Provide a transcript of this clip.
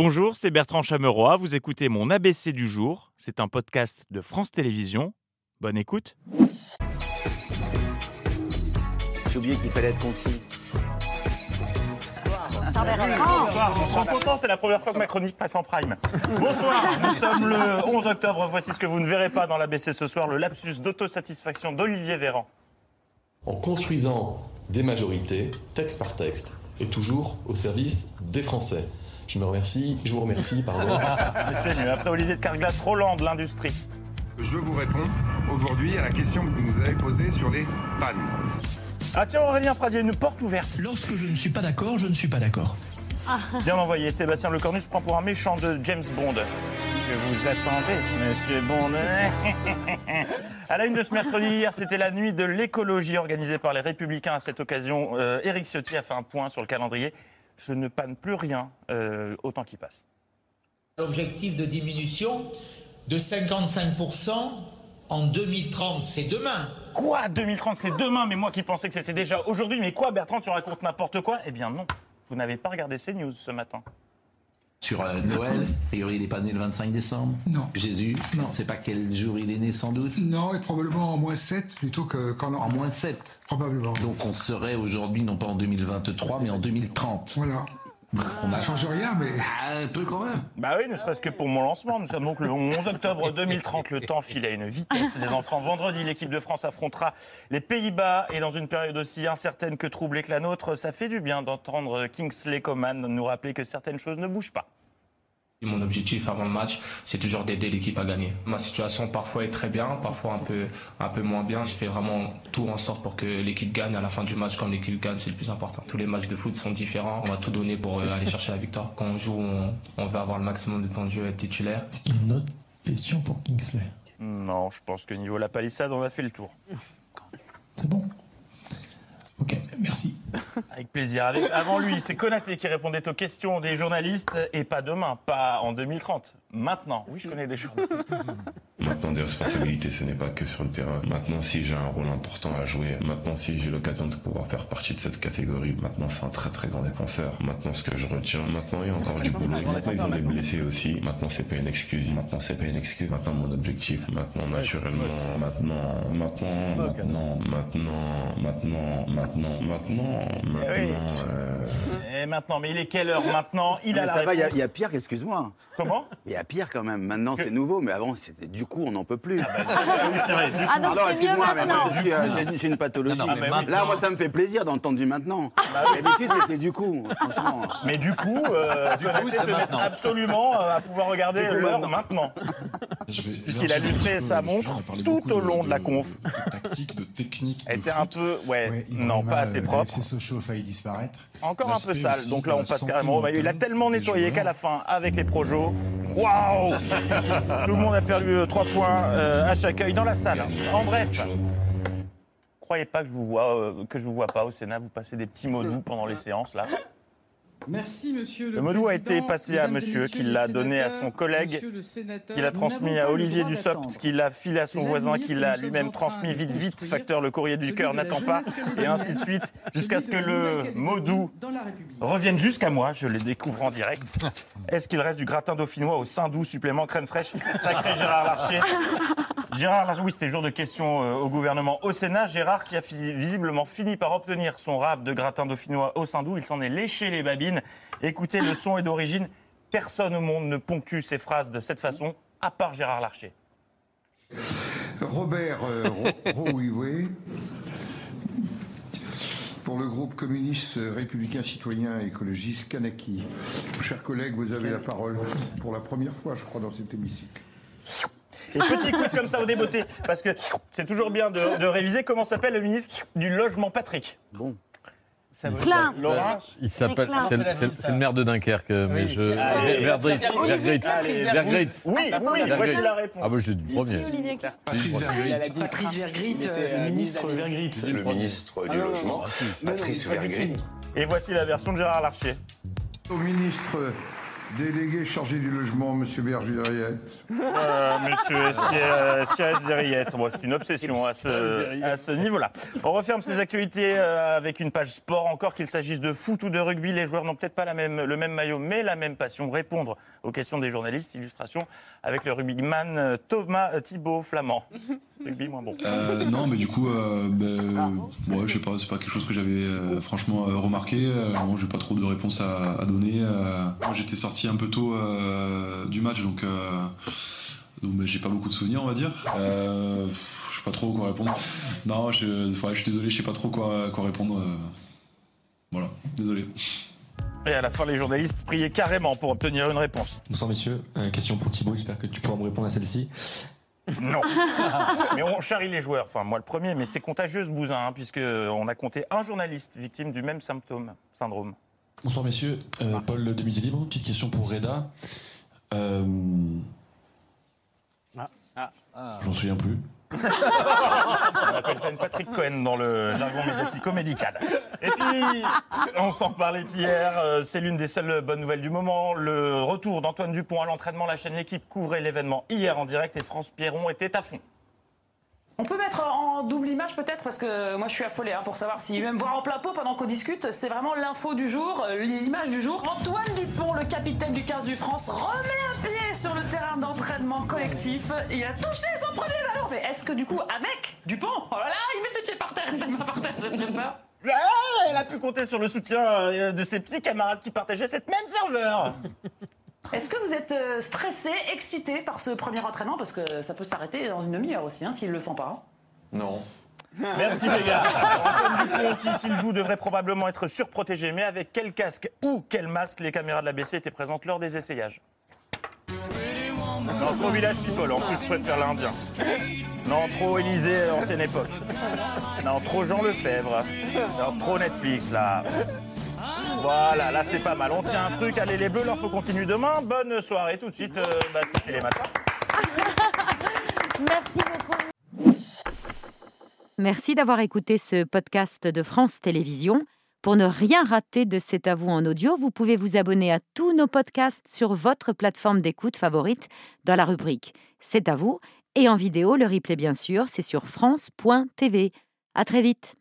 Bonjour, c'est Bertrand Chameroy. Vous écoutez mon ABC du jour. C'est un podcast de France Télévisions. Bonne écoute. J'ai oublié qu'il fallait être concis. Bonsoir, content, c'est la première fois que ma chronique passe en prime. Bonsoir, nous sommes le 11 octobre. Voici ce que vous ne verrez pas dans l'ABC ce soir, le lapsus d'autosatisfaction d'Olivier Véran. En construisant des majorités, texte par texte, et toujours au service des Français. Je me remercie, je vous remercie, pardon. C'est mieux. Après Olivier de Carglass, Roland de l'industrie. Je vous réponds aujourd'hui à la question que vous nous avez posée sur les pannes. Ah tiens Aurélien Pradier, une porte ouverte. Lorsque je ne suis pas d'accord, je ne suis pas d'accord. Bien envoyé. Sébastien Lecornu se prend pour un méchant de James Bond. Je vous attendais, monsieur Bond. à la une de ce mercredi, hier, c'était la nuit de l'écologie organisée par les Républicains. À cette occasion, euh, Éric Ciotti a fait un point sur le calendrier. Je ne panne plus rien euh, au temps qui passe. L'objectif de diminution de 55% en 2030, c'est demain. Quoi 2030, c'est demain? Mais moi qui pensais que c'était déjà aujourd'hui. Mais quoi, Bertrand, tu racontes n'importe quoi? Eh bien non. Vous n'avez pas regardé ces news ce matin. Sur euh, Noël, a priori il n'est pas né le 25 décembre. Non. Jésus, Non. on ne sait pas quel jour il est né sans doute? Non, et probablement en moins 7 plutôt que qu'en En moins 7. Probablement. Donc on serait aujourd'hui non pas en 2023 mais en 2030. Voilà. On a Ça change rien, mais un peu quand même. Bah oui, ne serait-ce que pour mon lancement. Nous sommes donc le 11 octobre 2030. Le temps file à une vitesse. Les enfants, vendredi, l'équipe de France affrontera les Pays-Bas. Et dans une période aussi incertaine que troublée que la nôtre, ça fait du bien d'entendre Kingsley Coman nous rappeler que certaines choses ne bougent pas. Mon objectif avant le match, c'est toujours d'aider l'équipe à gagner. Ma situation parfois est très bien, parfois un peu, un peu moins bien. Je fais vraiment tout en sorte pour que l'équipe gagne à la fin du match. Quand l'équipe gagne, c'est le plus important. Tous les matchs de foot sont différents. On va tout donner pour euh, aller chercher la victoire. Quand on joue, on, on va avoir le maximum de temps de jeu et être titulaire. Une autre question pour Kingsley? Non, je pense que niveau la palissade, on a fait le tour. C'est bon? Merci. Avec plaisir. Avant lui, c'est Konaté qui répondait aux questions des journalistes. Et pas demain, pas en 2030. Maintenant. Oui, je connais des journalistes. Maintenant, des responsabilités, ce n'est pas que sur le terrain. Maintenant, si j'ai un rôle important à jouer, maintenant, si j'ai l'occasion de pouvoir faire partie de cette catégorie, maintenant, c'est un très très grand défenseur. Maintenant, ce que je retiens, maintenant, il y a encore du boulot. Maintenant, ils ont des blessés aussi. Maintenant, c'est pas une excuse. Maintenant, c'est pas une excuse. Maintenant, mon objectif, maintenant, naturellement, maintenant, maintenant, maintenant, maintenant, maintenant, maintenant, maintenant, maintenant, euh, Et maintenant, mais il est quelle heure maintenant? Il a Mais la ça va, il y, a- réponse. il y a pire, excuse-moi. Comment? Il y a pire quand même. Maintenant, c'est nouveau, mais avant, c'était du coup, on n'en peut plus. Ah oui, c'est vrai. Du Ah donc c'est mieux maintenant. euh, j'ai- une pathologie. Non, non, mais Là, moi, ça me fait plaisir d'entendre du maintenant. D'habitude, c'était du coup, franchement. Mais du coup, euh, Konaté c'est tenait maintenant. absolument euh, à pouvoir regarder Du coup, l'heure maintenant. Puisqu'il a lustré sa montre tout au long de la conf. De tactique, de technique. Était foot. un peu, ouais, Ouais, non, pas assez propre. FC Sochaux a failli disparaître. Encore un peu sale. Donc là, on passe carrément au maillot. Il a tellement nettoyé qu'à la fin, avec les projos, waouh Tout le monde a perdu 3 points euh, à chaque œil dans la salle. En bref, croyez pas que je vous vois, euh, que je vous vois pas au Sénat. Vous passez des petits mots doux pendant les séances là. Merci, monsieur le Le mot doux a été passé à monsieur, qui l'a donné à son collègue, monsieur le sénateur, qu'il a nous transmis à Olivier Dussopt, d'attendre. qu'il a filé à son voisin, l'avenir qu'il que a nous sommes lui-même transmis vite, vite, facteur le courrier du cœur la n'attend pas, et ainsi de suite, jusqu'à ce que le mot doux revienne jusqu'à moi, je les découvre en direct. Est-ce qu'il reste du gratin dauphinois au sein doux, supplément crème fraîche Sacré Gérard Larcher. Gérard Larcher, oui, c'était jour de questions euh, au gouvernement au Sénat. Gérard qui a visiblement fini par obtenir son rap de gratin dauphinois au sein doux. Il s'en est léché les babines. Écoutez, le son est d'origine. Personne au monde ne ponctue ses phrases de cette façon, à part Gérard Larcher. Robert euh, pour le groupe communiste républicain citoyen et écologiste Kanaki. Chers collègues, vous avez la parole pour la première fois, je crois, dans cet hémicycle. Et petit quiz comme ça au débeauté, parce que c'est toujours bien de, de réviser comment s'appelle le ministre du logement Patrick. Bon. Ça vous Klein. Laura Il s'appelle, c'est le- c'est le- c'est le maire de Dunkerque, mais je. Allez. Verdrit, Vergrit. Allez, Vergrit. Oui, oui, Vergrit. voici la réponse. Ah bah j'ai du premier. Patrice Vergrit. Patrice Vergrit, euh, le ministre Vergrit. Le ministre du Logement, Patrice Vergrit. Et voici la version de Gérard Larcher. Au ministre Délégué chargé du logement, Monsieur Berger-Riette. Euh, monsieur Siès Derriette. Bon, c'est une obsession à ce, à ce niveau-là. On referme ces actualités euh, avec une page sport encore, qu'il s'agisse de foot ou de rugby. Les joueurs n'ont peut-être pas la même, le même maillot, mais la même passion. Répondre aux questions des journalistes. Illustration avec le rugbyman euh, Thomas euh, Thibault Flamand. Rugby moins bon. Euh, non, mais du coup, euh, ben, ouais, je sais pas, c'est pas quelque chose que j'avais euh, franchement euh, remarqué. Euh, bon, j'ai pas trop de réponses à, à donner. euh. moi, j'étais sorti un peu tôt euh, du match, donc, euh, donc ben, j'ai pas beaucoup de souvenirs, on va dire. Euh, je sais pas trop quoi répondre. Non, je, ouais, je suis désolé, je sais pas trop quoi, quoi répondre. euh. Voilà, désolé. Et à la fin, les journalistes priaient carrément pour obtenir une réponse. Bonsoir messieurs, Euh, question pour Thibaut, j'espère que tu pourras me répondre à celle-ci. Non. mais on charrie les joueurs. Enfin, moi le premier, mais c'est contagieux ce bousin, hein, puisque on a compté un journaliste victime du même symptôme, syndrome. Bonsoir messieurs, Euh, Paul de Midi Libre, petite question pour Reda. Euh, Je m'en souviens plus. On appelle ça une Patrick Cohen dans le jargon médiatico-médical. Et puis, on s'en parlait hier, euh, c'est l'une des seules bonnes nouvelles du moment. Le retour d'Antoine Dupont à l'entraînement, la chaîne L'équipe couvrait l'événement hier en direct et France Pierron était à fond. On peut mettre en double image peut-être parce que moi je suis affolée hein, pour savoir si même voir en plein pot pendant qu'on discute, c'est vraiment l'info du jour, euh, l'image du jour. Antoine Dupont, le capitaine du 15 du France, remet un pied sur le terrain d'entraînement collectif. Il a touché son premier ballon. Mais est-ce que du coup avec Dupont, oh là là, il met ses pieds par terre, il met par terre, j'ai très peur. Elle a pu compter sur le soutien euh, de ses petits camarades qui partageaient cette même ferveur. Est-ce que vous êtes euh, stressé, excité par ce premier entraînement? Parce que ça peut s'arrêter dans une demi-heure aussi, hein, s'il le sent pas. Non. Merci les gars. Antoine Dupont, qui s'il joue devrait probablement être surprotégé, mais avec quel casque ou quel masque les caméras de la BC étaient présentes lors des essayages? Non, trop Village People, en plus je préfère l'Indien. Non, trop Élysée, ancienne époque. Non, trop Jean Lefebvre. Non, trop Netflix là. Voilà, là c'est pas mal. On tient un truc, allez les bleus, l'info continue demain. Bonne soirée tout de suite, euh, bah, les matins. Merci beaucoup. Merci d'avoir écouté ce podcast de France Télévisions. Pour ne rien rater de C'est à vous en audio, vous pouvez vous abonner à tous nos podcasts sur votre plateforme d'écoute favorite dans la rubrique C'est à vous et en vidéo, le replay bien sûr, c'est sur France.tv. À très vite.